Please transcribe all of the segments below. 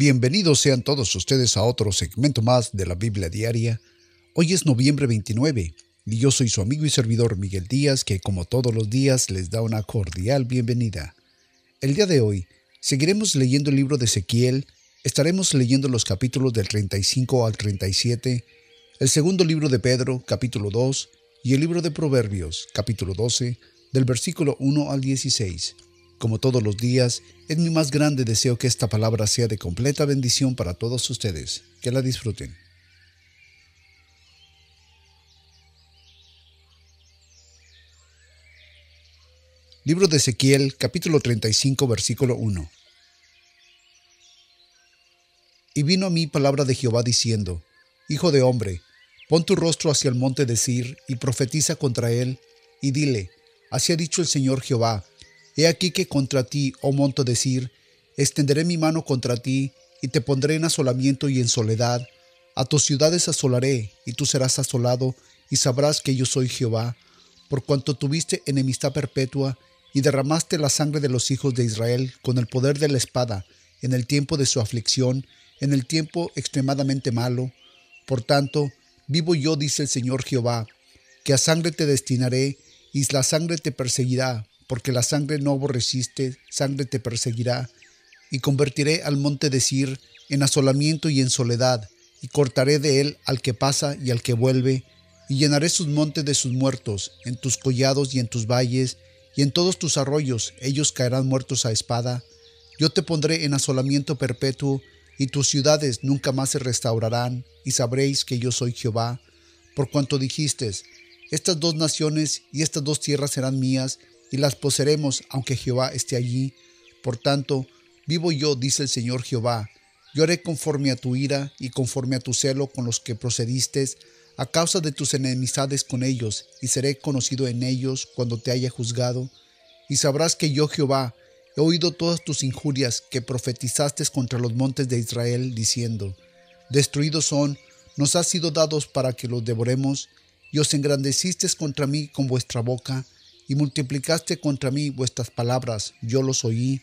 Bienvenidos sean todos ustedes a otro segmento más de la Biblia Diaria. Hoy es noviembre 29 y yo soy su amigo y servidor Miguel Díaz que como todos los días les da una cordial bienvenida. El día de hoy seguiremos leyendo el libro de Ezequiel, estaremos leyendo los capítulos del 35 al 37, el segundo libro de Pedro, capítulo 2, y el libro de Proverbios, capítulo 12, del versículo 1 al 16. Como todos los días, es mi más grande deseo que esta palabra sea de completa bendición para todos ustedes. Que la disfruten. Libro de Ezequiel, capítulo 35, versículo 1. Y vino a mí palabra de Jehová diciendo, Hijo de hombre, pon tu rostro hacia el monte de Sir y profetiza contra él, y dile, Así ha dicho el Señor Jehová, He aquí que contra ti, oh monte de Sir, extenderé mi mano contra ti, y te pondré en asolamiento y en soledad. A tus ciudades asolaré, y tú serás asolado, y sabrás que yo soy Jehová, por cuanto tuviste enemistad perpetua, y derramaste la sangre de los hijos de Israel con el poder de la espada, en el tiempo de su aflicción, en el tiempo extremadamente malo. Por tanto, vivo yo, dice el Señor Jehová, que a sangre te destinaré, y la sangre te perseguirá, porque la sangre no aborreciste, sangre te perseguirá, y convertiré al monte de Sir en asolamiento y en soledad, y cortaré de él al que pasa y al que vuelve, y llenaré sus montes de sus muertos, en tus collados y en tus valles, y en todos tus arroyos ellos caerán muertos a espada. Yo te pondré en asolamiento perpetuo, y tus ciudades nunca más se restaurarán, y sabréis que yo soy Jehová, por cuanto dijiste, estas dos naciones y estas dos tierras serán mías, y las poseeremos aunque Jehová esté allí. Por tanto, vivo yo, dice el Señor Jehová, yo conforme a tu ira y conforme a tu celo con los que procediste, a causa de tus enemistades con ellos, y seré conocido en ellos cuando te haya juzgado. Y sabrás que yo, Jehová, he oído todas tus injurias que profetizaste contra los montes de Israel, diciendo, Destruidos son, nos ha sido dados para que los devoremos, y os engrandeciste contra mí con vuestra boca, y multiplicaste contra mí vuestras palabras, yo los oí.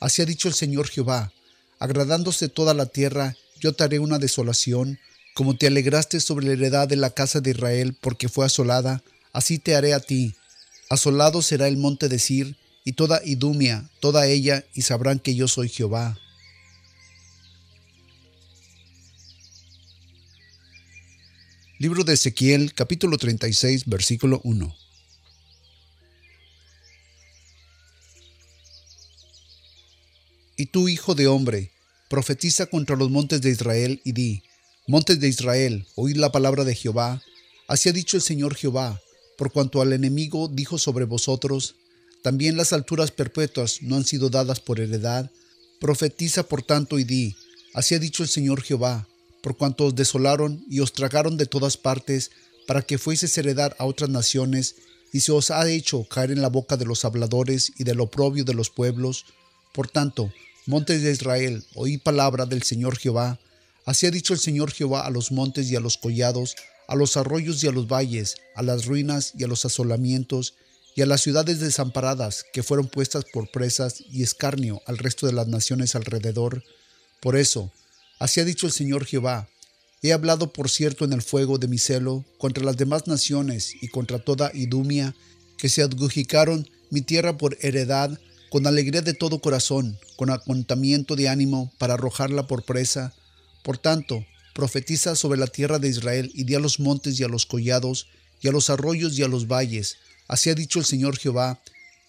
Así ha dicho el Señor Jehová, agradándose toda la tierra, yo te haré una desolación, como te alegraste sobre la heredad de la casa de Israel, porque fue asolada, así te haré a ti. Asolado será el monte de Sir, y toda Idumia, toda ella, y sabrán que yo soy Jehová. Libro de Ezequiel, capítulo 36, versículo 1. Y tú, hijo de hombre, profetiza contra los montes de Israel y di, Montes de Israel, oíd la palabra de Jehová. Así ha dicho el Señor Jehová, por cuanto al enemigo dijo sobre vosotros, también las alturas perpetuas no han sido dadas por heredad. Profetiza por tanto y di, así ha dicho el Señor Jehová, por cuanto os desolaron y os tragaron de todas partes, para que fueseis heredar a otras naciones, y se os ha hecho caer en la boca de los habladores y del oprobio de los pueblos. Por tanto, Montes de Israel, oí palabra del Señor Jehová. Así ha dicho el Señor Jehová a los montes y a los collados, a los arroyos y a los valles, a las ruinas y a los asolamientos, y a las ciudades desamparadas que fueron puestas por presas y escarnio al resto de las naciones alrededor. Por eso, así ha dicho el Señor Jehová, he hablado por cierto en el fuego de mi celo contra las demás naciones y contra toda Idumia, que se adjudicaron mi tierra por heredad con alegría de todo corazón, con acontamiento de ánimo para arrojarla por presa. Por tanto, profetiza sobre la tierra de Israel y di a los montes y a los collados, y a los arroyos y a los valles. Así ha dicho el Señor Jehová,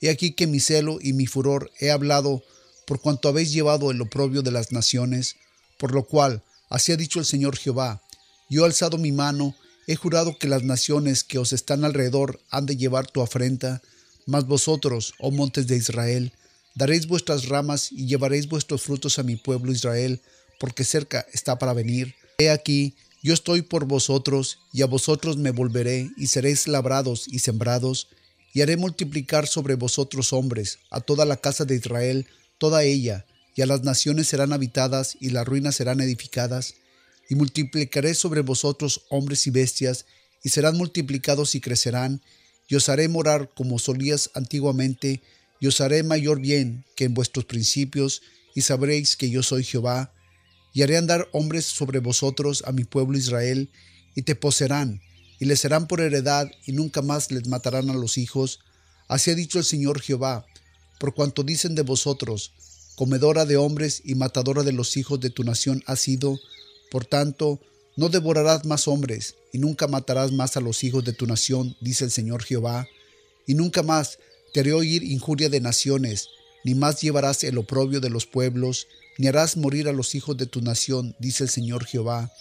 he aquí que mi celo y mi furor he hablado, por cuanto habéis llevado el oprobio de las naciones, por lo cual, así ha dicho el Señor Jehová, yo he alzado mi mano, he jurado que las naciones que os están alrededor han de llevar tu afrenta, mas vosotros, oh montes de Israel, daréis vuestras ramas y llevaréis vuestros frutos a mi pueblo Israel, porque cerca está para venir. He aquí, yo estoy por vosotros, y a vosotros me volveré, y seréis labrados y sembrados, y haré multiplicar sobre vosotros hombres, a toda la casa de Israel, toda ella, y a las naciones serán habitadas, y las ruinas serán edificadas, y multiplicaré sobre vosotros hombres y bestias, y serán multiplicados y crecerán, y os haré morar como solías antiguamente, y os haré mayor bien que en vuestros principios, y sabréis que yo soy Jehová. y haré andar hombres sobre vosotros a mi pueblo Israel, y te poseerán, y les serán por heredad, y nunca más les matarán a los hijos. Así ha dicho el Señor Jehová, por cuanto dicen de vosotros, comedora de hombres y matadora de los hijos de tu nación ha sido, por tanto, no devorarás más hombres, y nunca matarás más a los hijos de tu nación, dice el Señor Jehová, y nunca más te haré oír injuria de naciones, ni más llevarás el oprobio de los pueblos, ni harás morir a los hijos de tu nación, dice el Señor Jehová.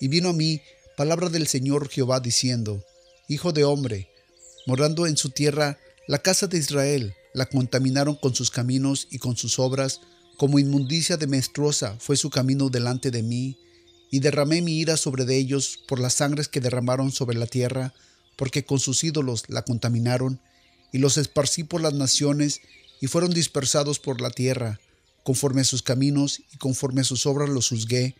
Y vino a mí palabra del Señor Jehová diciendo, Hijo de hombre, morando en su tierra, la casa de Israel la contaminaron con sus caminos y con sus obras, como inmundicia de menstruosa fue su camino delante de mí, y derramé mi ira sobre de ellos por las sangres que derramaron sobre la tierra, porque con sus ídolos la contaminaron, y los esparcí por las naciones, y fueron dispersados por la tierra, conforme a sus caminos y conforme a sus obras los juzgué,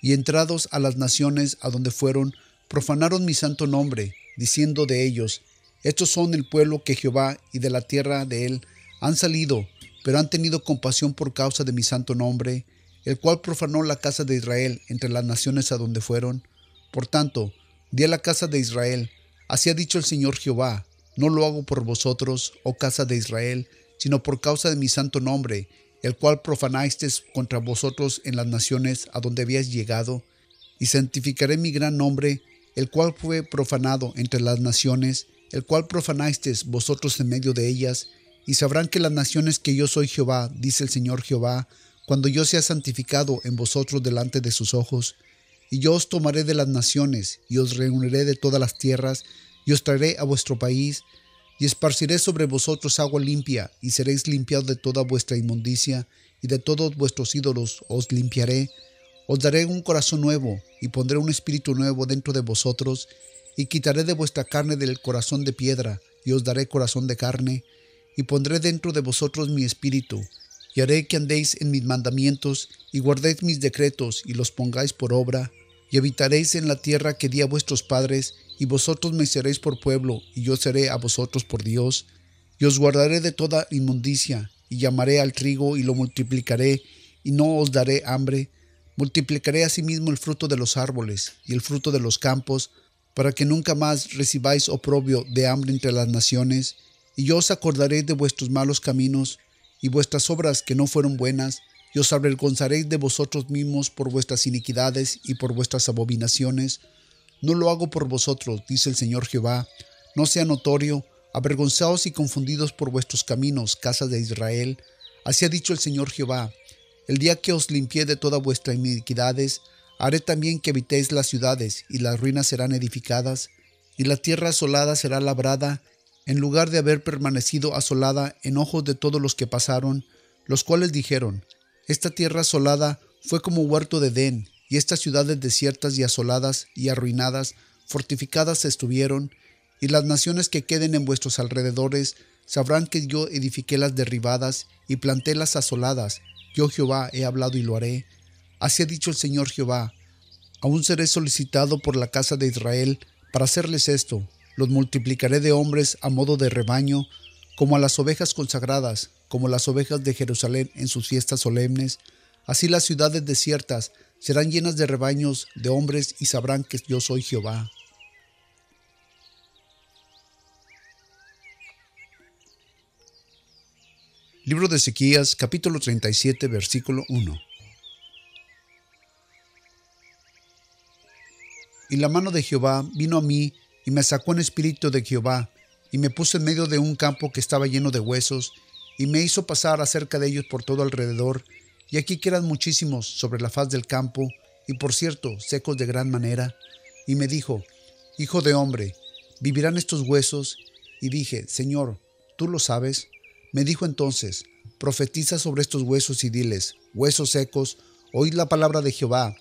y entrados a las naciones a donde fueron, profanaron mi santo nombre, diciendo de ellos, estos son el pueblo que Jehová y de la tierra de él han salido, pero han tenido compasión por causa de mi santo nombre, el cual profanó la casa de Israel entre las naciones a donde fueron. Por tanto, di a la casa de Israel, así ha dicho el Señor Jehová, no lo hago por vosotros, oh casa de Israel, sino por causa de mi santo nombre, el cual profanasteis contra vosotros en las naciones a donde habíais llegado, y santificaré mi gran nombre, el cual fue profanado entre las naciones, el cual profanasteis vosotros en medio de ellas, y sabrán que las naciones que yo soy Jehová, dice el Señor Jehová, cuando yo sea santificado en vosotros delante de sus ojos, y yo os tomaré de las naciones, y os reuniré de todas las tierras, y os traeré a vuestro país, y esparciré sobre vosotros agua limpia, y seréis limpiados de toda vuestra inmundicia, y de todos vuestros ídolos os limpiaré. Os daré un corazón nuevo, y pondré un espíritu nuevo dentro de vosotros, y quitaré de vuestra carne del corazón de piedra, y os daré corazón de carne, y pondré dentro de vosotros mi espíritu, y haré que andéis en mis mandamientos, y guardéis mis decretos, y los pongáis por obra, y habitaréis en la tierra que di a vuestros padres, y vosotros me seréis por pueblo, y yo seré a vosotros por Dios, y os guardaré de toda inmundicia, y llamaré al trigo y lo multiplicaré, y no os daré hambre. Multiplicaré asimismo el fruto de los árboles y el fruto de los campos, para que nunca más recibáis oprobio de hambre entre las naciones, y yo os acordaré de vuestros malos caminos y vuestras obras que no fueron buenas, y os avergonzaréis de vosotros mismos por vuestras iniquidades y por vuestras abominaciones, no lo hago por vosotros, dice el Señor Jehová. No sea notorio, avergonzados y confundidos por vuestros caminos, casa de Israel. Así ha dicho el Señor Jehová. El día que os limpié de todas vuestras iniquidades, haré también que habitéis las ciudades, y las ruinas serán edificadas, y la tierra asolada será labrada, en lugar de haber permanecido asolada en ojos de todos los que pasaron, los cuales dijeron, Esta tierra asolada fue como huerto de Edén, y estas ciudades desiertas y asoladas y arruinadas, fortificadas estuvieron, y las naciones que queden en vuestros alrededores sabrán que yo edifiqué las derribadas y planté las asoladas. Yo Jehová he hablado y lo haré. Así ha dicho el Señor Jehová. Aún seré solicitado por la casa de Israel para hacerles esto. Los multiplicaré de hombres a modo de rebaño, como a las ovejas consagradas, como las ovejas de Jerusalén en sus fiestas solemnes. Así las ciudades desiertas serán llenas de rebaños de hombres y sabrán que yo soy Jehová. Libro de Ezequías, capítulo 37, versículo 1. Y la mano de Jehová vino a mí y me sacó en espíritu de Jehová, y me puso en medio de un campo que estaba lleno de huesos, y me hizo pasar acerca de ellos por todo alrededor, y aquí quedan muchísimos sobre la faz del campo, y por cierto, secos de gran manera. Y me dijo, Hijo de hombre, ¿vivirán estos huesos? Y dije, Señor, ¿tú lo sabes? Me dijo entonces, Profetiza sobre estos huesos y diles, Huesos secos, oíd la palabra de Jehová.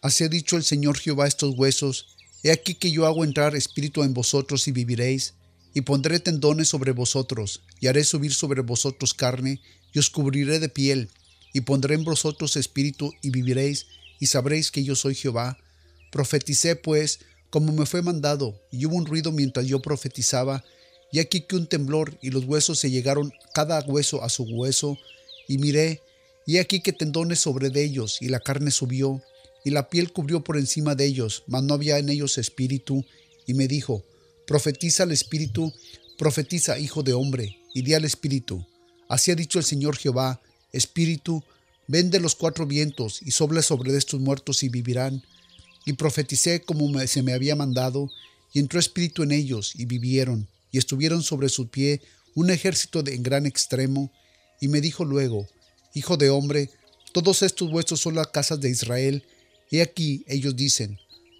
Así ha dicho el Señor Jehová estos huesos, He aquí que yo hago entrar espíritu en vosotros y viviréis, y pondré tendones sobre vosotros, y haré subir sobre vosotros carne, y os cubriré de piel, y pondré en vosotros espíritu y viviréis, y sabréis que yo soy Jehová. Profeticé pues como me fue mandado, y hubo un ruido mientras yo profetizaba, y aquí que un temblor, y los huesos se llegaron cada hueso a su hueso, y miré, Y aquí que tendones sobre de ellos, y la carne subió, y la piel cubrió por encima de ellos, mas no había en ellos espíritu. Y me dijo, profetiza al espíritu, profetiza, hijo de hombre, y di al espíritu. Así ha dicho el Señor Jehová, espíritu, ven de los cuatro vientos, y sopla sobre estos muertos y vivirán. Y profeticé como se me había mandado, y entró espíritu en ellos, y vivieron, y estuvieron sobre su pie un ejército de en gran extremo. Y me dijo luego, Hijo de hombre, todos estos huesos son las casas de Israel. He aquí, ellos dicen,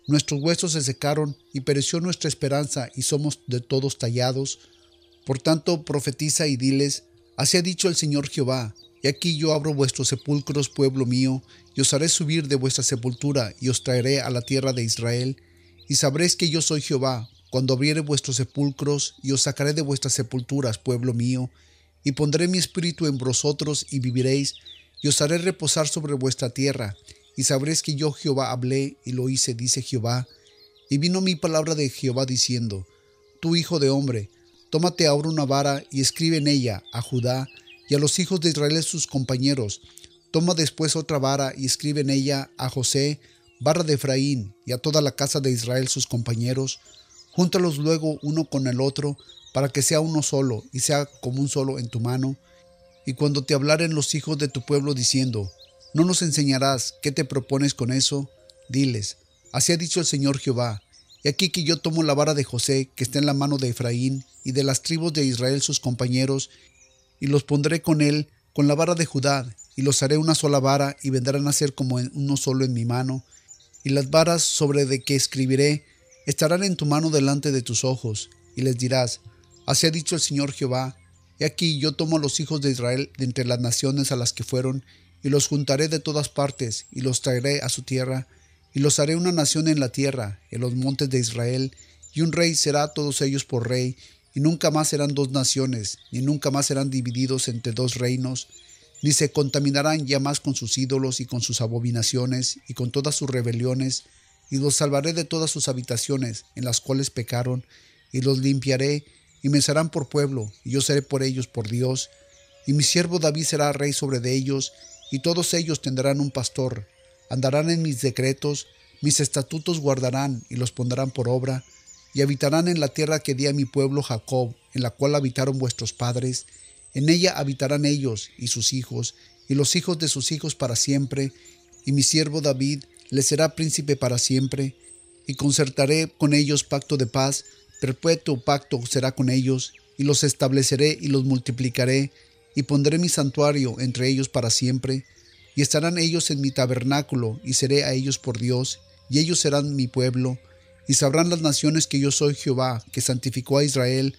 Nuestros huesos se secaron y pereció nuestra esperanza y somos de todos tallados. Por tanto, profetiza y diles, Así ha dicho el Señor Jehová, y aquí yo abro vuestros sepulcros, pueblo mío, y os haré subir de vuestra sepultura, y os traeré a la tierra de Israel, y sabréis que yo soy Jehová, cuando abriere vuestros sepulcros, y os sacaré de vuestras sepulturas, pueblo mío, y pondré mi espíritu en vosotros, y viviréis, y os haré reposar sobre vuestra tierra, y sabréis que yo Jehová hablé y lo hice, dice Jehová. Y vino mi palabra de Jehová diciendo, Tú hijo de hombre, tómate ahora una vara y escribe en ella a Judá y a los hijos de Israel sus compañeros. Toma después otra vara y escribe en ella a José, vara de Efraín, y a toda la casa de Israel sus compañeros. Júntalos luego uno con el otro, para que sea uno solo, y sea como un solo en tu mano. Y cuando te hablaren los hijos de tu pueblo diciendo, ¿No nos enseñarás qué te propones con eso? Diles, así ha dicho el Señor Jehová, y aquí que yo tomo la vara de José, que está en la mano de Efraín, y de las tribus de Israel sus compañeros, y los pondré con él, con la vara de Judá, y los haré una sola vara, y vendrán a ser como uno solo en mi mano, y las varas sobre de que escribiré estarán en tu mano delante de tus ojos, y les dirás, así ha dicho el Señor Jehová, y aquí yo tomo a los hijos de Israel de entre las naciones a las que fueron, y los juntaré de todas partes, y los traeré a su tierra, y los haré una nación en la tierra, en los montes de Israel, y un rey será a todos ellos por rey, y nunca más serán dos naciones, ni nunca más serán divididos entre dos reinos, ni se contaminarán ya más con sus ídolos y con sus abominaciones y con todas sus rebeliones, y los salvaré de todas sus habitaciones en las cuales pecaron, y los limpiaré, y me serán por pueblo, y yo seré por ellos por Dios, y mi siervo David será rey sobre de ellos, y todos ellos tendrán un pastor, andarán en mis decretos, mis estatutos guardarán y los pondrán por obra, y habitarán en la tierra que di a mi pueblo Jacob, en la cual habitaron vuestros padres, en ella habitarán ellos y sus hijos, y los hijos de sus hijos para siempre, y mi siervo David les será príncipe para siempre, y concertaré con ellos pacto de paz, perpetuo pacto será con ellos, y los estableceré y los multiplicaré, y pondré mi santuario entre ellos para siempre, y estarán ellos en mi tabernáculo, y seré a ellos por Dios, y ellos serán mi pueblo, y sabrán las naciones que yo soy Jehová, que santificó a Israel,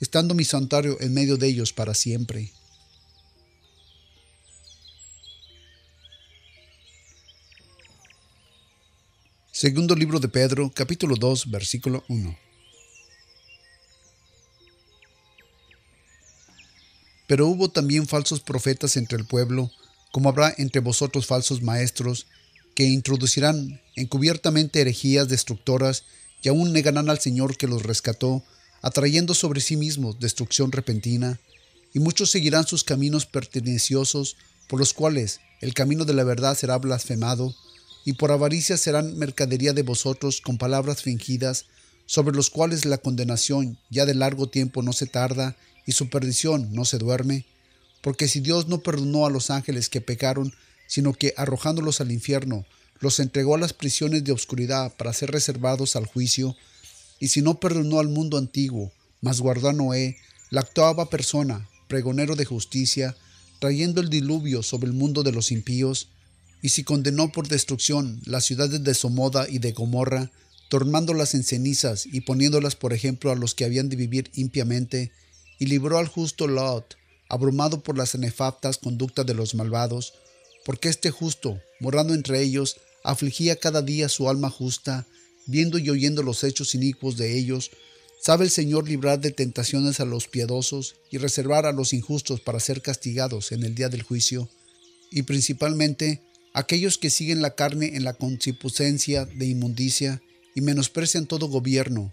estando mi santuario en medio de ellos para siempre. Segundo libro de Pedro, capítulo 2, versículo 1. Pero hubo también falsos profetas entre el pueblo, como habrá entre vosotros falsos maestros, que introducirán encubiertamente herejías destructoras y aún negarán al Señor que los rescató, atrayendo sobre sí mismos destrucción repentina, y muchos seguirán sus caminos perteneciosos, por los cuales el camino de la verdad será blasfemado, y por avaricia serán mercadería de vosotros con palabras fingidas, sobre los cuales la condenación ya de largo tiempo no se tarda, y su perdición no se duerme, porque si Dios no perdonó a los ángeles que pecaron, sino que arrojándolos al infierno, los entregó a las prisiones de oscuridad para ser reservados al juicio, y si no perdonó al mundo antiguo, mas guardó a Noé, la octava persona, pregonero de justicia, trayendo el diluvio sobre el mundo de los impíos, y si condenó por destrucción las ciudades de Somoda y de Gomorra, tornándolas en cenizas y poniéndolas por ejemplo a los que habían de vivir impiamente, y libró al justo Lot, abrumado por las nefastas conductas de los malvados, porque este justo, morando entre ellos, afligía cada día su alma justa, viendo y oyendo los hechos inicuos de ellos, sabe el Señor librar de tentaciones a los piadosos y reservar a los injustos para ser castigados en el día del juicio, y principalmente aquellos que siguen la carne en la concupiscencia de inmundicia y menosprecian todo gobierno,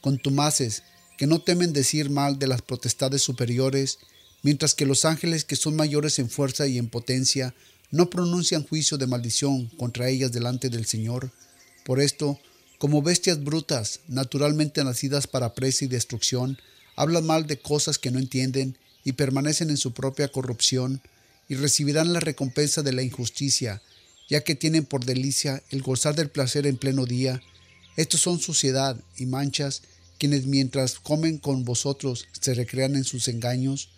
contumaces, que no temen decir mal de las potestades superiores, mientras que los ángeles que son mayores en fuerza y en potencia no pronuncian juicio de maldición contra ellas delante del Señor. Por esto, como bestias brutas, naturalmente nacidas para presa y destrucción, hablan mal de cosas que no entienden y permanecen en su propia corrupción, y recibirán la recompensa de la injusticia, ya que tienen por delicia el gozar del placer en pleno día. Estos son suciedad y manchas, quienes mientras comen con vosotros se recrean en sus engaños.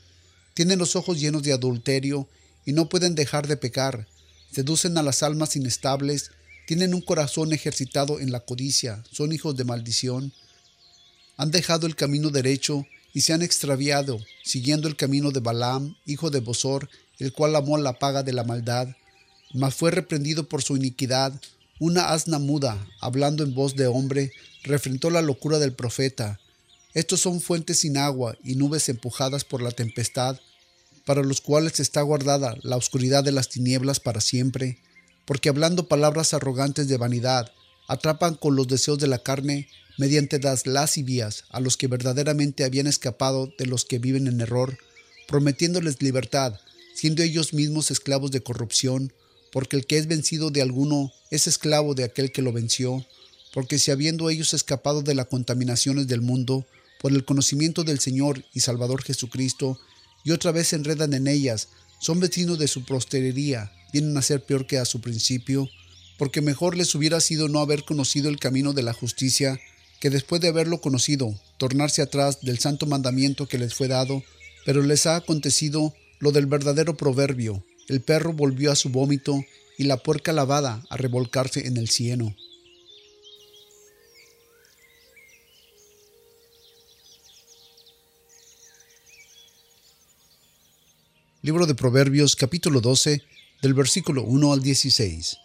Tienen los ojos llenos de adulterio y no pueden dejar de pecar. Seducen a las almas inestables, tienen un corazón ejercitado en la codicia, son hijos de maldición. Han dejado el camino derecho y se han extraviado, siguiendo el camino de Balaam, hijo de Bosor, el cual amó la paga de la maldad, mas fue reprendido por su iniquidad. Una asna muda, hablando en voz de hombre, refrentó la locura del profeta. Estos son fuentes sin agua y nubes empujadas por la tempestad, para los cuales está guardada la oscuridad de las tinieblas para siempre, porque hablando palabras arrogantes de vanidad, atrapan con los deseos de la carne mediante las lascivias a los que verdaderamente habían escapado de los que viven en error, prometiéndoles libertad, siendo ellos mismos esclavos de corrupción, porque el que es vencido de alguno es esclavo de aquel que lo venció, porque si habiendo ellos escapado de las contaminaciones del mundo, por el conocimiento del Señor y Salvador Jesucristo, y otra vez se enredan en ellas, son vecinos de su postería, vienen a ser peor que a su principio, porque mejor les hubiera sido no haber conocido el camino de la justicia, que después de haberlo conocido, tornarse atrás del santo mandamiento que les fue dado, pero les ha acontecido lo del verdadero proverbio, el perro volvió a su vómito y la puerca lavada a revolcarse en el cieno. Libro de Proverbios capítulo 12 del versículo 1 al 16.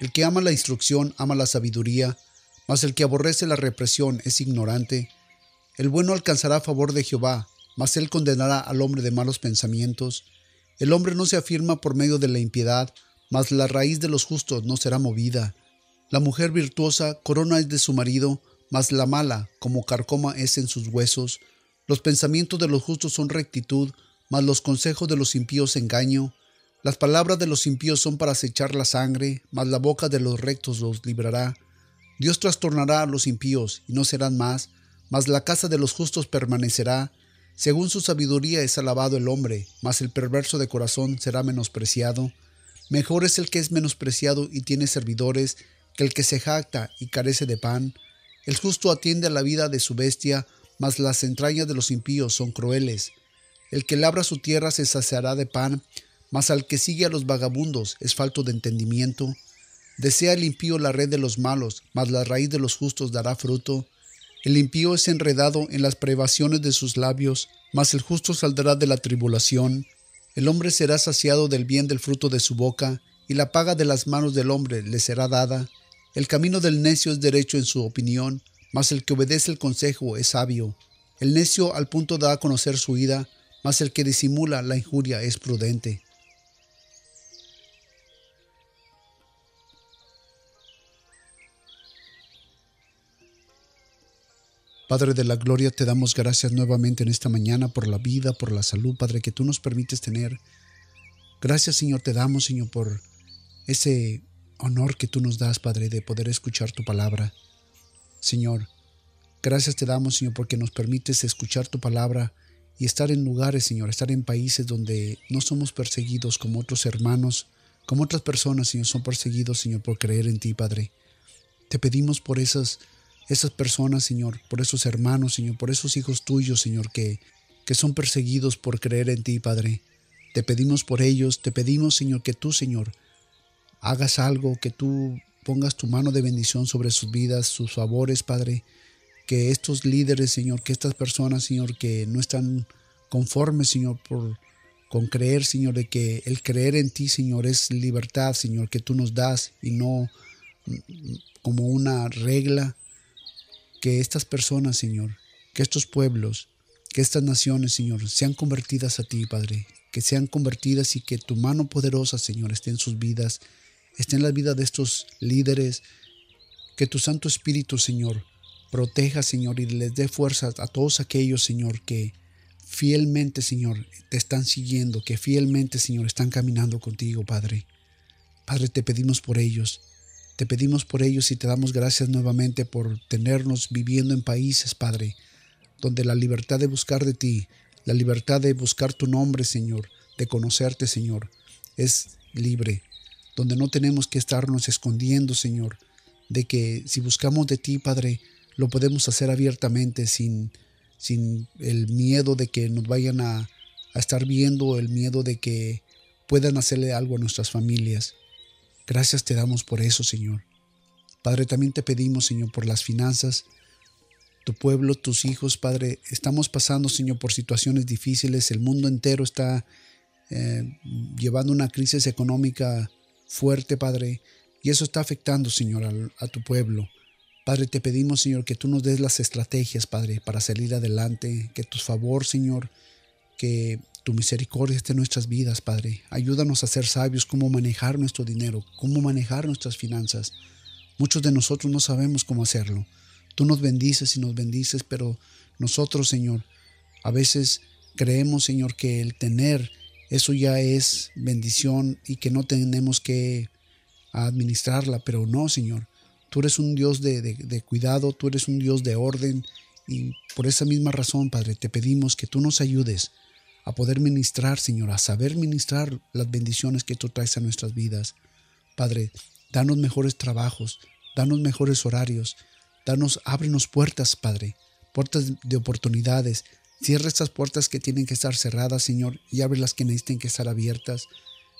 El que ama la instrucción ama la sabiduría, mas el que aborrece la represión es ignorante. El bueno alcanzará favor de Jehová, mas él condenará al hombre de malos pensamientos. El hombre no se afirma por medio de la impiedad, mas la raíz de los justos no será movida. La mujer virtuosa corona es de su marido, mas la mala como carcoma es en sus huesos. Los pensamientos de los justos son rectitud, mas los consejos de los impíos engaño. Las palabras de los impíos son para acechar la sangre, mas la boca de los rectos los librará. Dios trastornará a los impíos, y no serán más, mas la casa de los justos permanecerá. Según su sabiduría es alabado el hombre, mas el perverso de corazón será menospreciado. Mejor es el que es menospreciado y tiene servidores, que el que se jacta y carece de pan. El justo atiende a la vida de su bestia, mas las entrañas de los impíos son crueles. El que labra su tierra se saciará de pan, mas al que sigue a los vagabundos es falto de entendimiento. Desea el impío la red de los malos, mas la raíz de los justos dará fruto. El impío es enredado en las privaciones de sus labios, mas el justo saldrá de la tribulación. El hombre será saciado del bien del fruto de su boca, y la paga de las manos del hombre le será dada. El camino del necio es derecho en su opinión, mas el que obedece el consejo es sabio. El necio al punto da a conocer su ida, mas el que disimula la injuria es prudente. Padre de la Gloria, te damos gracias nuevamente en esta mañana por la vida, por la salud, Padre, que tú nos permites tener. Gracias, Señor, te damos, Señor, por ese honor que tú nos das, Padre, de poder escuchar tu palabra. Señor. Gracias te damos, Señor, porque nos permites escuchar tu palabra y estar en lugares, Señor, estar en países donde no somos perseguidos como otros hermanos, como otras personas, Señor, son perseguidos, Señor, por creer en ti, Padre. Te pedimos por esas, esas personas, Señor, por esos hermanos, Señor, por esos hijos tuyos, Señor, que, que son perseguidos por creer en ti, Padre. Te pedimos por ellos, te pedimos, Señor, que tú, Señor, hagas algo, que tú pongas tu mano de bendición sobre sus vidas, sus favores, Padre. Que estos líderes, Señor, que estas personas, Señor, que no están conformes, Señor, por, con creer, Señor, de que el creer en ti, Señor, es libertad, Señor, que tú nos das y no como una regla. Que estas personas, Señor, que estos pueblos, que estas naciones, Señor, sean convertidas a ti, Padre, que sean convertidas y que tu mano poderosa, Señor, esté en sus vidas esté en la vida de estos líderes, que tu Santo Espíritu, Señor, proteja, Señor, y les dé fuerzas a todos aquellos, Señor, que fielmente, Señor, te están siguiendo, que fielmente, Señor, están caminando contigo, Padre. Padre, te pedimos por ellos. Te pedimos por ellos y te damos gracias nuevamente por tenernos viviendo en países, Padre, donde la libertad de buscar de ti, la libertad de buscar tu nombre, Señor, de conocerte, Señor, es libre, donde no tenemos que estarnos escondiendo, Señor, de que si buscamos de ti, Padre, lo podemos hacer abiertamente sin, sin el miedo de que nos vayan a, a estar viendo, el miedo de que puedan hacerle algo a nuestras familias. Gracias te damos por eso, Señor. Padre, también te pedimos, Señor, por las finanzas. Tu pueblo, tus hijos, Padre, estamos pasando, Señor, por situaciones difíciles. El mundo entero está eh, llevando una crisis económica fuerte, Padre, y eso está afectando, Señor, a, tu pueblo. Padre, te pedimos, Señor, que tú nos des las estrategias, Padre, para salir adelante, que tu favor, Señor, que tu misericordia esté en nuestras vidas, Padre. Ayúdanos a ser sabios cómo manejar nuestro dinero, cómo manejar nuestras finanzas. Muchos de nosotros no sabemos cómo hacerlo. Tú nos bendices y nos bendices, pero nosotros, Señor, a veces creemos, Señor, que el tener eso ya es bendición y que no tenemos que administrarla, pero no, Señor. Tú eres un Dios de, cuidado, tú eres un Dios de orden y por esa misma razón, Padre, te pedimos que tú nos ayudes a poder ministrar, Señor, a saber ministrar las bendiciones que tú traes a nuestras vidas. Padre, danos mejores trabajos, danos mejores horarios, danos, ábrenos puertas, Padre, puertas de oportunidades. Cierra estas puertas que tienen que estar cerradas, Señor, y abre las que necesiten que estar abiertas.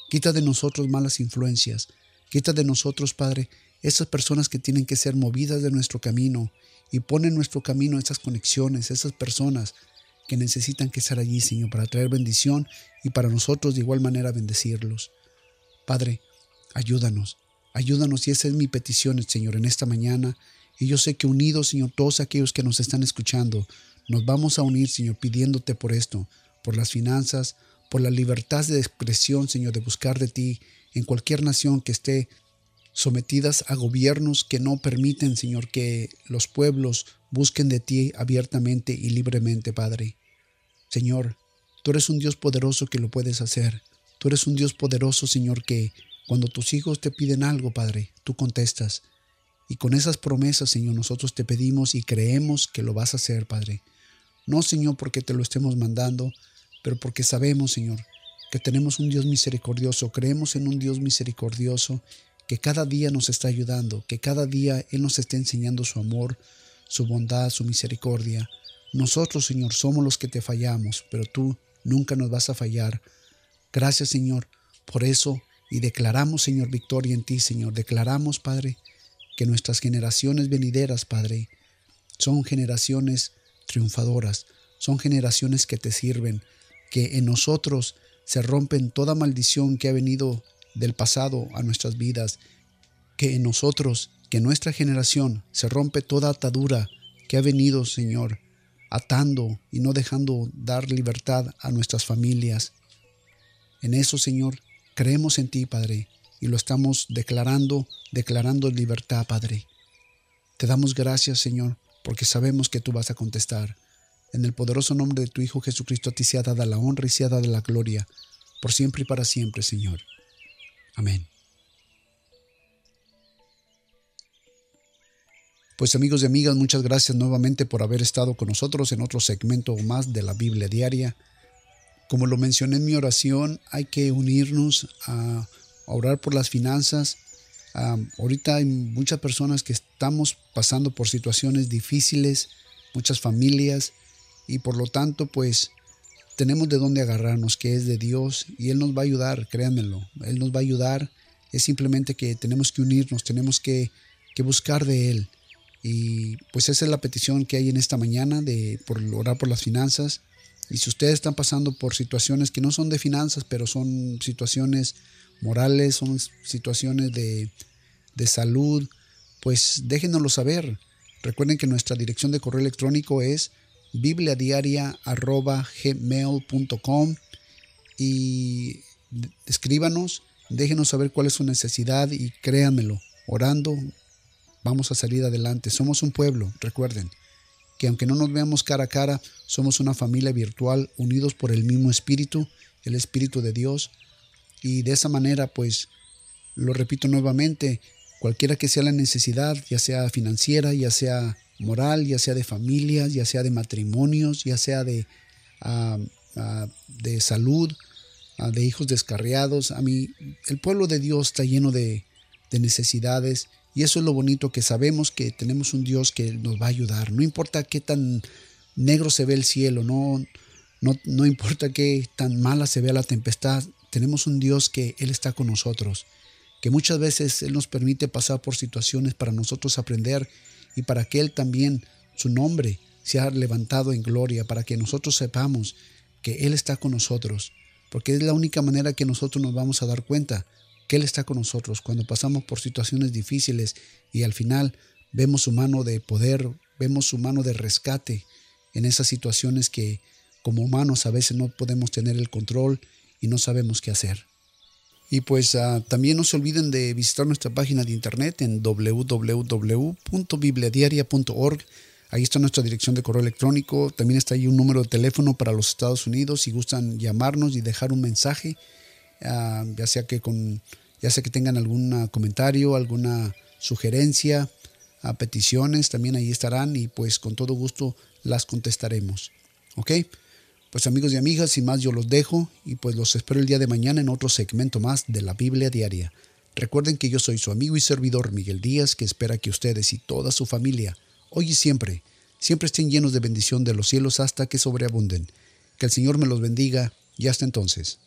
Quita de nosotros malas influencias. Quita de nosotros, Padre, esas personas que tienen que ser movidas de nuestro camino y pone en nuestro camino esas conexiones, esas personas que necesitan que estar allí, Señor, para traer bendición y para nosotros de igual manera bendecirlos. Padre, ayúdanos, ayúdanos y esa es mi petición, Señor, en esta mañana. Y yo sé que unidos, Señor, todos aquellos que nos están escuchando, nos vamos a unir, Señor, pidiéndote por esto, por las finanzas, por la libertad de expresión, Señor, de buscar de ti en cualquier nación que esté sometidas a gobiernos que no permiten, Señor, que los pueblos busquen de ti abiertamente y libremente, Padre. Señor, tú eres un Dios poderoso que lo puedes hacer. Tú eres un Dios poderoso, Señor, que cuando tus hijos te piden algo, Padre, tú contestas. Y con esas promesas, Señor, nosotros te pedimos y creemos que lo vas a hacer, Padre. No, Señor, porque te lo estemos mandando, pero porque sabemos, Señor, que tenemos un Dios misericordioso, creemos en un Dios misericordioso que cada día nos está ayudando, que cada día Él nos está enseñando su amor, su bondad, su misericordia. Nosotros, Señor, somos los que te fallamos, pero tú nunca nos vas a fallar. Gracias, Señor, por eso y declaramos, Señor, victoria en ti, Señor. Declaramos, Padre, que nuestras generaciones venideras, Padre, son generaciones triunfadoras, son generaciones que te sirven, que en nosotros se rompen toda maldición que ha venido del pasado a nuestras vidas, que en nosotros, que en nuestra generación se rompe toda atadura que ha venido, Señor, atando y no dejando dar libertad a nuestras familias. En eso, Señor, creemos en ti, Padre, y lo estamos declarando, declarando libertad, Padre. Te damos gracias, Señor, porque sabemos que tú vas a contestar. En el poderoso nombre de tu Hijo Jesucristo a ti sea dada la honra y sea dada la gloria, por siempre y para siempre, Señor. Amén. Pues amigos y amigas, muchas gracias nuevamente por haber estado con nosotros en otro segmento más de la Biblia Diaria. Como lo mencioné en mi oración, hay que unirnos a, orar por las finanzas. Ahorita hay muchas personas que estamos pasando por situaciones difíciles, muchas familias, y por lo tanto, pues tenemos de dónde agarrarnos, que es de Dios, y Él nos va a ayudar, créanmelo, Él nos va a ayudar. Es simplemente que tenemos que unirnos, tenemos que, que buscar de Él. Y pues esa es la petición que hay en esta mañana de por orar por las finanzas. Y si ustedes están pasando por situaciones que no son de finanzas, pero son situaciones morales, son situaciones de, de salud, pues déjenoslo saber. Recuerden que nuestra dirección de correo electrónico es bibliadiaria.gmail.com y escríbanos, déjenos saber cuál es su necesidad y créanmelo, orando vamos a salir adelante. Somos un pueblo, recuerden, que aunque no nos veamos cara a cara, somos una familia virtual unidos por el mismo espíritu, el espíritu de Dios. Y de esa manera, pues, lo repito nuevamente, cualquiera que sea la necesidad, ya sea financiera, ya sea moral, ya sea de familias, ya sea de matrimonios, ya sea de, ah, ah, de salud, ah, de hijos descarriados. A mí, el pueblo de Dios está lleno de, de necesidades y eso es lo bonito que sabemos que tenemos un Dios que nos va a ayudar. No importa qué tan negro se ve el cielo, no, no, no importa qué tan mala se vea la tempestad, tenemos un Dios que Él está con nosotros, que muchas veces Él nos permite pasar por situaciones para nosotros aprender y para que Él también, su nombre, sea levantado en gloria, para que nosotros sepamos que Él está con nosotros, porque es la única manera que nosotros nos vamos a dar cuenta que Él está con nosotros. Cuando pasamos por situaciones difíciles y al final vemos su mano de poder, vemos su mano de rescate en esas situaciones que como humanos a veces no podemos tener el control y no sabemos qué hacer. Y pues uh, también no se olviden de visitar nuestra página de internet en www.bibliadiaria.org. Ahí está nuestra dirección de correo electrónico. También está ahí un número de teléfono para los Estados Unidos si gustan llamarnos y dejar un mensaje, uh, ya sea que con ya sea que tengan algún comentario, alguna sugerencia, a peticiones, también ahí estarán y pues con todo gusto las contestaremos. ¿Ok? Pues amigos y amigas, sin más yo los dejo y pues los espero el día de mañana en otro segmento más de la Biblia Diaria. Recuerden que yo soy su amigo y servidor Miguel Díaz, que espera que ustedes y toda su familia, hoy y siempre, siempre estén llenos de bendición de los cielos hasta que sobreabunden. Que el Señor me los bendiga y hasta entonces.